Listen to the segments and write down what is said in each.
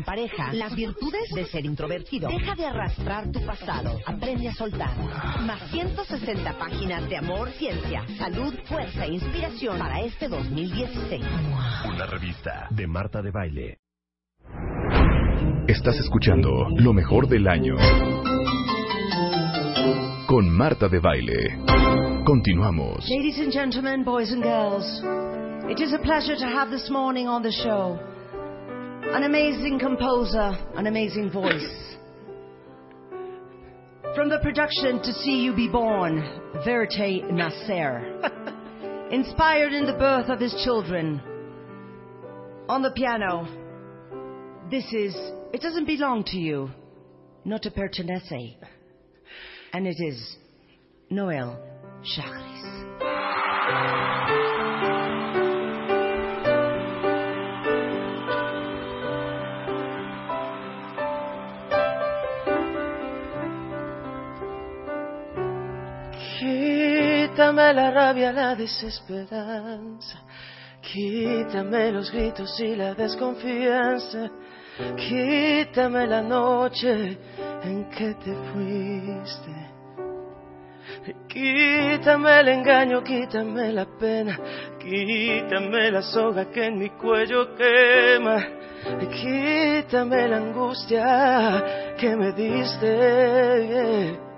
en pareja. Las virtudes de ser introvertido. Deja de arrastrar tu pasado. Aprende a soltar. Más 160 páginas de amor, ciencia, salud, fuerza e inspiración para este 2016. Una revista de Marta de Baile. Estás escuchando lo mejor del año. Con Marta de Baile. Continuamos. Ladies and gentlemen, boys and girls, it is a pleasure to have this morning on the show an amazing composer, an amazing voice. From the production To See You Be Born, Verite Nasser. Inspired in the birth of his children. On the piano, this is It Doesn't Belong to You, Not a Pertenece. And it is Noel Chagris. Quítame la rabia, la desesperanza. Quítame los gritos y la desconfianza. Quítame la noche en que te fuiste. Quítame el engaño, quítame la pena, quítame la soga que en mi cuello quema, quítame la angustia que me diste.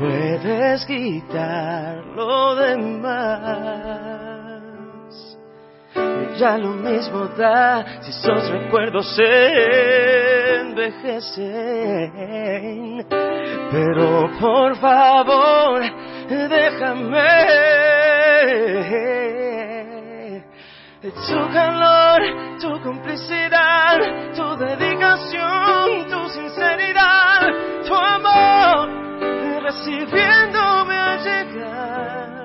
Puedes quitar lo demás. Ya lo mismo da si esos recuerdos se envejecen. Pero por favor, déjame. Tu calor, tu complicidad, tu dedicación, tu sinceridad, recibiéndome al llegar.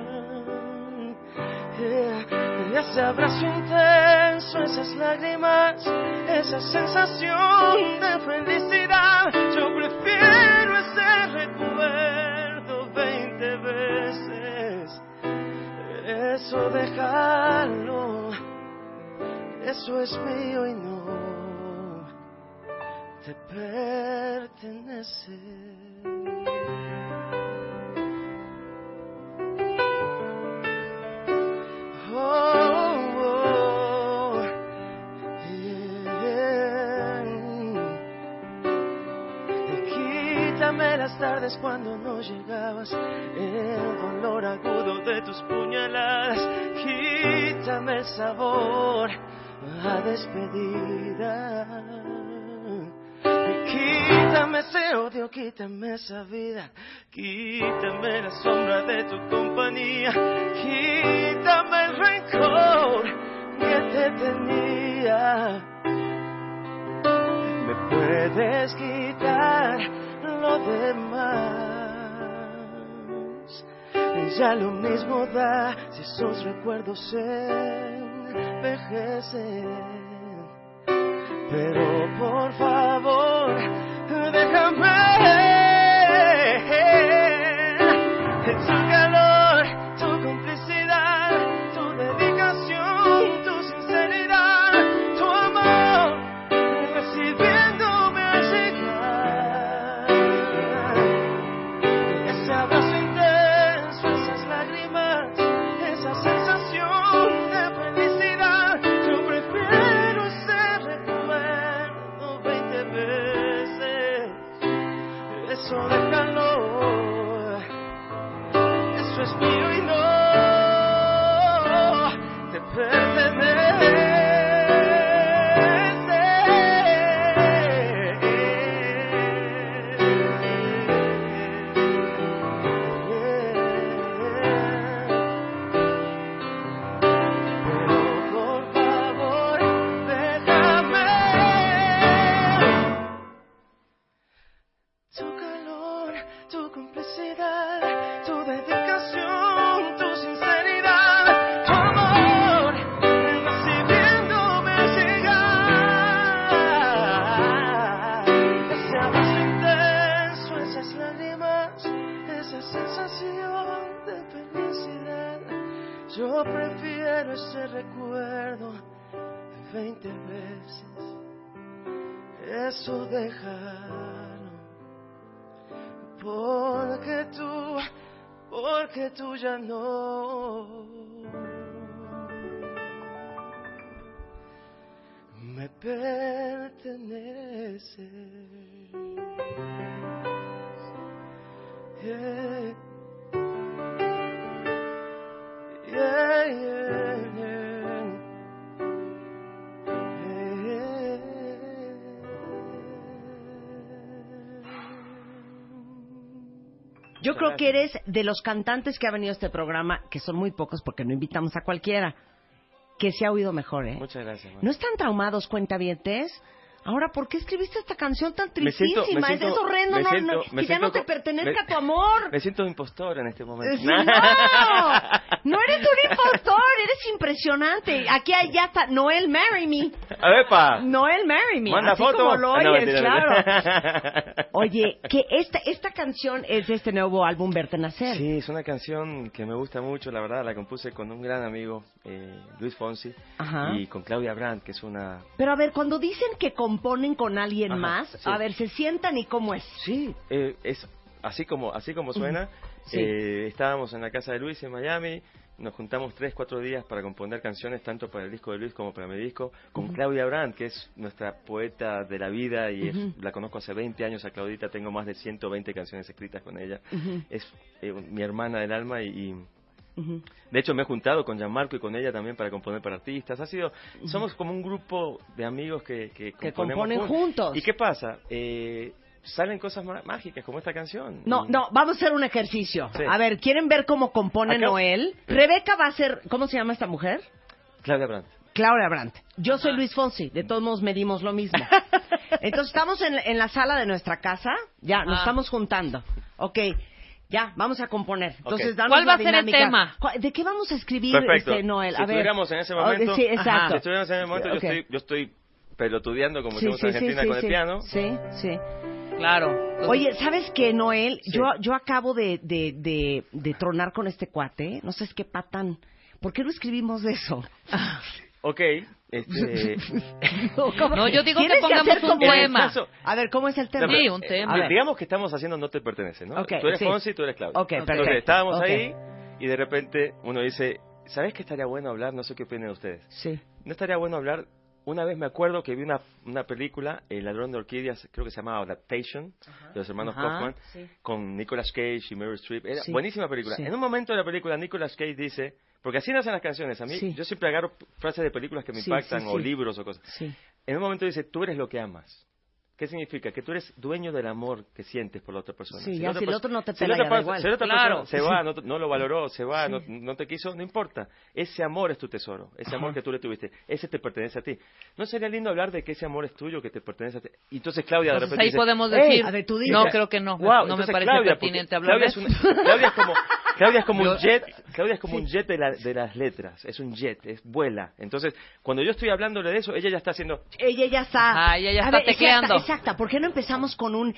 Ese abrazo intenso, esas lágrimas, esa sensación de felicidad, yo prefiero ese recuerdo veinte veces. Eso déjalo, eso es mío y no te pertenece. Tardes cuando no llegabas, el dolor agudo de tus puñaladas. Quítame el sabor a despedida. Quítame ese odio, quítame esa vida, quítame la sombra de tu compañía, quítame el rencor que te tenía. Me puedes quitar ya lo mismo da si esos recuerdos envejecen. Pero por favor, quiero ese recuerdo veinte veces. Eso dejaron. Porque tú, porque tú ya no. Me perteneces. Creo que eres de los cantantes que ha venido a este programa, que son muy pocos porque no invitamos a cualquiera, que se ha oído mejor, ¿eh? Muchas gracias. ¿No están traumados, cuentavientes? Ahora, ¿por qué escribiste esta canción tan Me siento- tristísima? me es siento- horrendo, me no, siento- no, me que ya no te pertenezca me- tu amor. Me siento impostor en este momento. ¡No! No eres un impostor, eres impresionante. Aquí ya está Noel Marry Me. A ver, pa. Noel Marry Me. Manda así foto. como lo Ah, no, oyes, claro. Oye, que esta, esta canción es de este nuevo álbum Verte Nacer. Sí, es una canción que me gusta mucho, la verdad, la compuse con un gran amigo, eh, Luis Fonsi, Ajá. y con Claudia Brandt, que es una... Pero a ver, cuando dicen que componen con alguien Ajá, más, sí. a ver, se sientan y cómo es. Sí, eh, es así como, así como suena. Sí. Eh, estábamos en la casa de Luis en Miami, nos juntamos tres, cuatro días para componer canciones, tanto para el disco de Luis como para mi disco, con Claudia Brandt, que es nuestra poeta de la vida y es- la conozco hace 20 años a Claudita, tengo más de 120 canciones escritas con ella. Es eh, mi hermana del alma y- y De hecho, me he juntado con Gianmarco y con ella también para componer para artistas. Ha sido, somos como un grupo de amigos que, que, componen jun- juntos. ¿Y qué pasa? Eh, salen cosas má- mágicas como esta canción. No, Y- no, vamos a hacer un ejercicio. Sí. A ver, ¿quieren ver cómo compone Acá- Noel? Rebeca va a ser, ¿cómo se llama esta mujer? Claudia Brandt. Claudia Brandt. Yo soy Luis Fonsi, de todos modos medimos lo mismo. Entonces estamos en, en la sala de nuestra casa, ya, nos Ah. estamos juntando. Ok, ya, vamos a componer. Entonces, Ok. danos ¿Cuál va a ser el tema? ¿Cuál- ¿De qué vamos a escribir, Perfecto. este, Noel? Si a ver. estuviéramos en ese Oh, momento, sí, exacto. si estuviéramos en ese momento, Ok. yo, estoy, yo estoy pelotudeando como Sí, decimos sí, en sí, Argentina sí, con sí. el piano. Sí, sí. Claro. Entonces, Oye, ¿sabes qué, Noel? Sí. Yo, yo acabo de, de, de, de tronar con este cuate. No sé qué patán. ¿Por qué no escribimos de eso? Ok, este, No, yo digo que pongamos un. Eso- A ver, ¿cómo es el tema? Sí, un A tema. ver. digamos que estamos haciendo No te pertenece, ¿no? Ok, tú eres sí. Fonsi y tú eres Claudia. Ok, Entonces, perfecto. estábamos Ok. ahí y de repente uno dice, ¿sabes qué estaría bueno hablar? No sé qué opinan ustedes. Sí. ¿No estaría bueno hablar? Una vez me acuerdo que vi una, una película, El ladrón de orquídeas, creo que se llamaba Adaptation, de los hermanos Ajá, Kaufman, sí. con Nicolas Cage y Meryl Streep. Era Sí, buenísima película. sí. En un momento de la película, Nicolas Cage dice, porque así nacen las canciones, a mí Sí. yo siempre agarro frases de películas que me Sí, impactan sí, o sí. libros o cosas. Sí. En un momento dice, tú eres lo que amas. ¿Qué significa? Que tú eres dueño del amor que sientes por la otra persona. Sí, la ya, otra si el otro no te si pela, la otra ya da pers- igual. si otra Claro. persona se va, no, no lo valoró, se va, no, no te quiso, no importa. Ese amor es tu tesoro, ese amor que tú le tuviste, ese te pertenece a ti. ¿No sería lindo hablar de que ese amor es tuyo, que te pertenece a ti? Y entonces Claudia de Entonces repente ahí dice, podemos "Ey, decir, dices. no, creo que no, Wow, no me entonces parece Claudia, pertinente hablar Claudia de es eso. una- Claudia es como, Claudia es como un jet, Claudia es como un jet de, la- de las letras, es un jet, es vuela. Entonces, cuando yo estoy hablándole de eso, ella ya está haciendo, Ella ya está. Ah, ella ya está ver, tecleando. Exacta, exacta. ¿Por qué no empezamos con un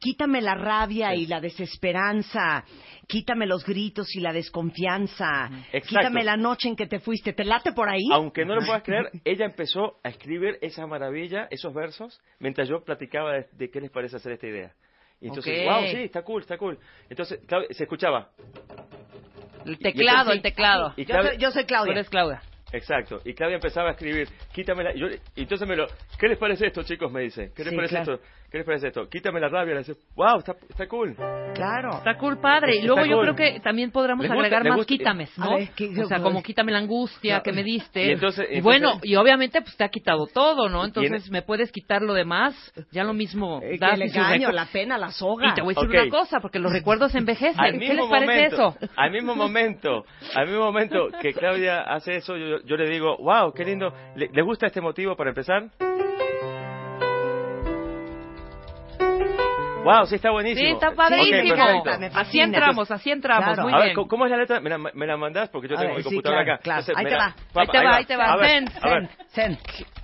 quítame la rabia y la desesperanza? Quítame los gritos y la desconfianza. Exacto. Quítame la noche en que te fuiste. ¿Te late por ahí? aunque no lo puedas creer, ella empezó a escribir esa maravilla, esos versos, mientras yo platicaba de, de qué les parece hacer esta idea. Y entonces, Ok. wow, sí, está cool, está cool. Entonces, se escuchaba, El teclado, y- el teclado. y yo, soy, yo soy Tú Claudia. eres Claudia. Exacto. Y Claudia empezaba a escribir, quítame la... y yo- y entonces me lo... ¿Qué les parece esto, chicos? Me dice. ¿Qué les Sí, parece claro. esto? ¿Qué les parece esto? Quítame la rabia. Le dice, wow, está, está cool. Claro. Está cool, padre. Y Está luego yo cool. creo que también podríamos gusta- agregar más gusta- quítames, ¿no? ver, ¿qué- o sea, como quítame la angustia No. que me diste. Y entonces- bueno, y obviamente pues te ha quitado todo, ¿no? En- Entonces me puedes quitar lo demás. Ya lo mismo. Eh, das el engaño, la pena, la soga. Y te voy a decir una cosa, porque los recuerdos envejecen. ¿Qué les parece momento, eso? al mismo momento, al mismo momento que Claudia hace eso, yo, yo le digo, wow, qué lindo. ¿Le- ¿Les gusta este motivo para empezar? Wow, sí está buenísimo. Sí, está padrísimo. así entramos, así entramos. Claro. Muy a ver, bien. ¿cómo- ¿cómo es la letra? ¿Me la, me la mandás? Porque yo tengo ver, mi sí, computadora claro, acá. claro. Entonces, Ahí te la- va. Ahí te va, ahí te va. A ver, Zen, a ver, Zen.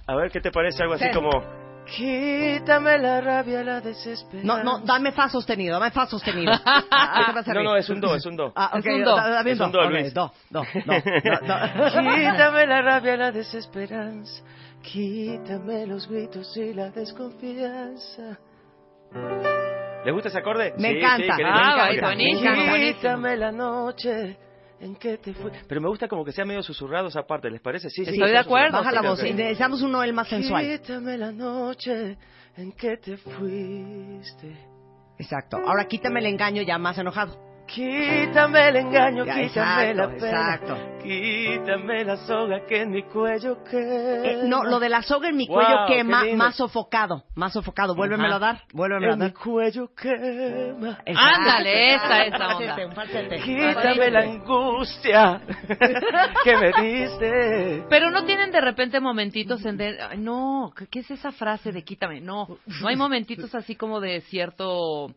a ver, ¿qué te parece algo así como... Quítame la rabia, la desesperanza. No, no, dame fa sostenido, dame fa sostenido. Ah, ¿qué pasa No, no, es un do, es un do. Ah, ok, Es un do. da- da- bien Es un do, Ok, Luis. do, do, do, do, do. Quítame la rabia, la desesperanza. Quítame los gritos y la desconfianza. ¿Les gusta ese acorde? Me Sí, encanta. sí, Ah, buenísimo, buenísimo. Quítame la noche en te. Pero me gusta como que sea medio susurrado esa parte, ¿les parece? Sí, sí. Estoy de acuerdo, Baja la voz. y Necesitamos un Noel más sensual. Quítame la noche en que te fuiste. Exacto. Ahora quítame el engaño ya más enojado. Quítame el engaño, Ya, quítame exacto, la pena. exacto. Quítame la soga que en mi cuello queda. Eh, no, lo de la soga en mi Wow, cuello quema, más sofocado, más sofocado. Vuélvemelo a dar, vuélvemelo a En mi dar. cuello quema. Exacto. Ándale, esa, esa Un falsete, onda. un falsete. Quítame la angustia que me diste. Pero no tienen de repente momentitos en de, ay, no, ¿qué, qué es esa frase de quítame? No, no hay momentitos así como de cierto,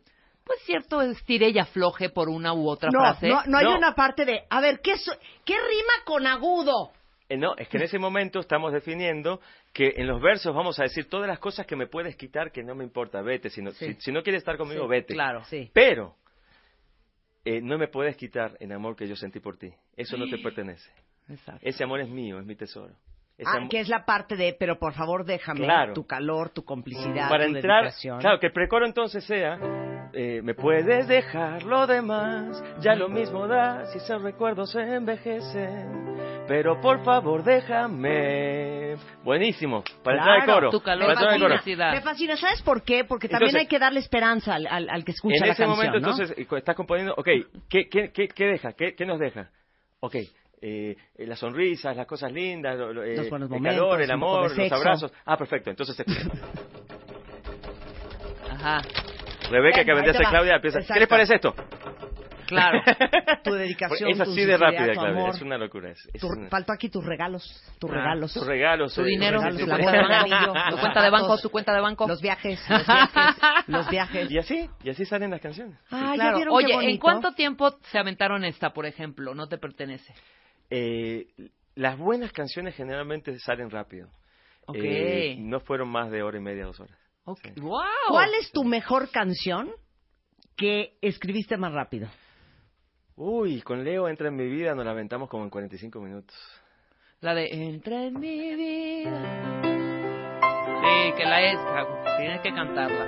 pues cierto estire y afloje por una u otra No, frase. no, no hay No. una parte de, a ver, ¿qué, so- ¿qué rima con agudo? Eh, no, es que en ese momento estamos definiendo que en los versos vamos a decir todas las cosas que me puedes quitar que no me importa, vete. Si no, Sí. si, si no quieres estar conmigo, Sí, vete. Claro. Sí. Pero eh, no me puedes quitar el amor que yo sentí por ti. Eso no te pertenece. Exacto. Ese amor es mío, es mi tesoro. Ese Ah, que es la parte de, pero por favor déjame Claro. tu calor, tu complicidad, para tu entrar, dedicación. claro, que el precoro entonces sea, eh, me puedes dejar lo demás, ya lo mismo da si esos recuerdos se envejecen, pero por favor déjame. Buenísimo, para entrar al coro. tu calor, para felicidad. Me fascina, ¿sabes por qué? Porque también Entonces- hay que darle esperanza al, al- al que escucha En la ese canción, momento ¿no? entonces eh, estás componiendo, ok, ¿qué, qué, qué, qué deja? ¿Qué, ¿Qué nos deja? Ok, eh, eh, las sonrisas, las cosas lindas, lo- lo, eh, Los buenos el momentos, calor, el amor, los sexo. abrazos. Ah, perfecto, entonces Ajá, Rebeca, que vendría a. Claudia, empieza, ¿qué les parece esto? claro. Tu dedicación, es tu así de rápida, tu Claudia, amor. es una locura. Es, es Tu- una- Faltó aquí tus regalos, tus Ah, regalos. tus regalos, Tu eh, dinero, regalos, tu cuenta de banco, tu los cuenta de banco, tu cuenta de banco. Los viajes, los viajes, los viajes. Y así, y así salen las canciones. Ah, ya Claro. vieron qué Oye, ¿en bonito? cuánto tiempo se aventaron esta, por ejemplo? No te pertenece. Eh, las buenas canciones generalmente salen rápido. Ok. Eh, no fueron más de hora y media, dos horas. Ok. Sí. Wow. ¿Cuál es tu mejor canción que escribiste más rápido? Uy, con Leo entra en mi vida, nos la aventamos como en 45 minutos. La de Entra en mi vida. Sí, que la es. Tienes que cantarla.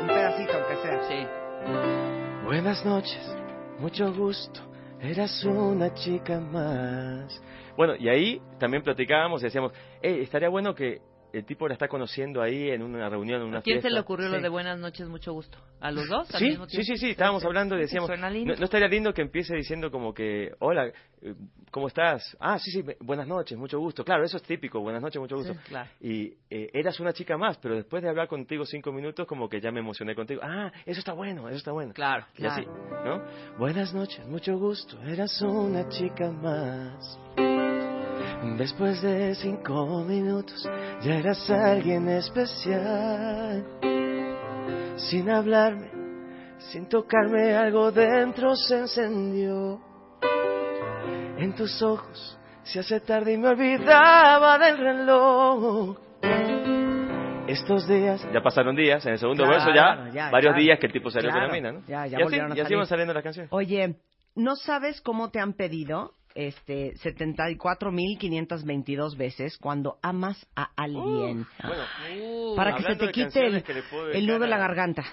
Un pedacito, aunque sea. Sí. Buenas noches, mucho gusto, eras una chica más. Bueno, y ahí también platicábamos y decíamos, hey, estaría bueno que el tipo la está conociendo ahí en una reunión, en una ¿A quién fiesta. se le ocurrió lo Sí. de buenas noches, mucho gusto? ¿A los dos? al Sí, mismo sí, tiempo? sí, sí, estábamos hablando y decíamos, Suena lindo. ¿no, no estaría lindo que empiece diciendo como que, hola, eh, ¿cómo estás? Ah, sí, sí, buenas noches, mucho gusto. Claro, eso es típico, buenas noches, mucho gusto. Sí, claro. Y eh, eras una chica más, pero después de hablar contigo cinco minutos, como que ya me emocioné contigo. Ah, eso está bueno, eso está bueno. Claro. Y así, ¿no? Buenas noches, mucho gusto, eras una chica más. Después de cinco minutos, ya eras alguien especial. Sin hablarme, sin tocarme, algo dentro se encendió. En tus ojos se hace tarde y me olvidaba del reloj. Estos días, ya pasaron días, en el segundo Claro, verso ya, ya, varios días que el tipo salió Claro, la mina, ¿no? ya, ya y así, y así van saliendo las canciones. Oye, ¿no sabes cómo te han pedido este 74.522 veces cuando amas a alguien? Bueno, Uh, para que se te quite el, el nudo de la garganta.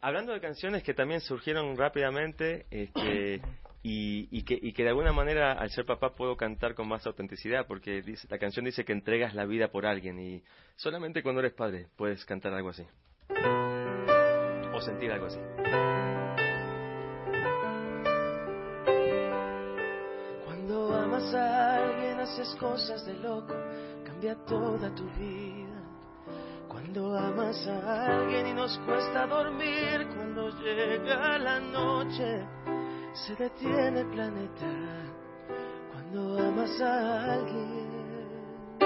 Hablando de canciones que también surgieron rápidamente este, y, y que, y que de alguna manera al ser papá puedo cantar con más autenticidad porque dice, la canción dice que entregas la vida por alguien y solamente cuando eres padre puedes cantar algo así o sentir algo así. Amas a alguien haces cosas de loco, cambia toda tu vida. Cuando amas a alguien y nos cuesta dormir, cuando llega la noche, se detiene el planeta. Cuando amas a alguien,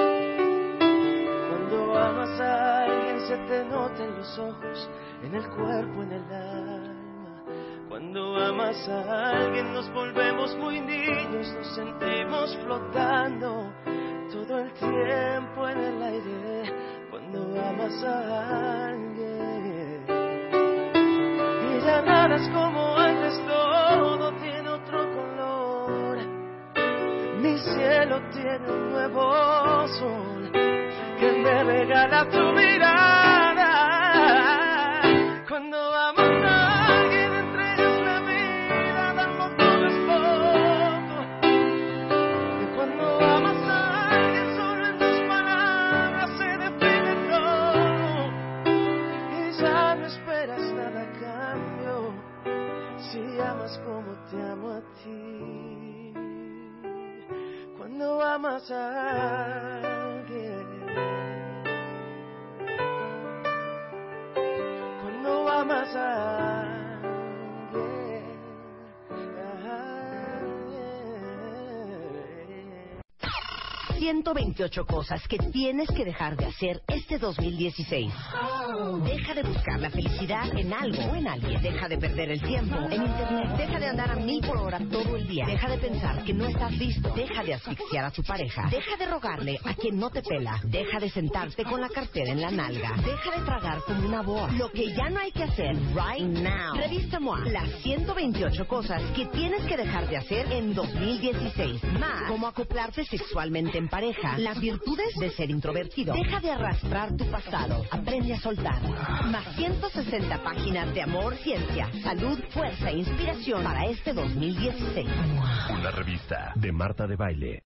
cuando amas a alguien se te nota en los ojos, en el cuerpo, en el alma. Cuando amas a alguien nos volvemos muy niños, nos sentimos flotando todo el tiempo en el aire. Cuando amas a alguien y ya nada es como antes, todo tiene otro color. Mi cielo tiene un nuevo sol me regala tu mirada. Cuando amas a alguien. Cuando amas a alguien. alguien. 128 cosas que tienes que dejar de hacer este 2016. Deja de buscar la felicidad en algo o en alguien. Deja de perder el tiempo en internet. Deja de andar a mil por hora todo el día. Deja de pensar que no estás listo. Deja de asfixiar a tu pareja. Deja de rogarle a quien no te pela. Deja de sentarte con la cartera en la nalga. Deja de tragar como una boa. Lo que ya no hay que hacer right now. Revista MOA. Las 128 cosas que tienes que dejar de hacer en 2016. Más cómo acoplarte sexualmente en pareja. Las virtudes de ser introvertido. Deja de arrastrar tu pasado. Aprende a soltar. Más 160 páginas de amor, ciencia, salud, fuerza e inspiración para este 2016. Una revista de Marta de Baile.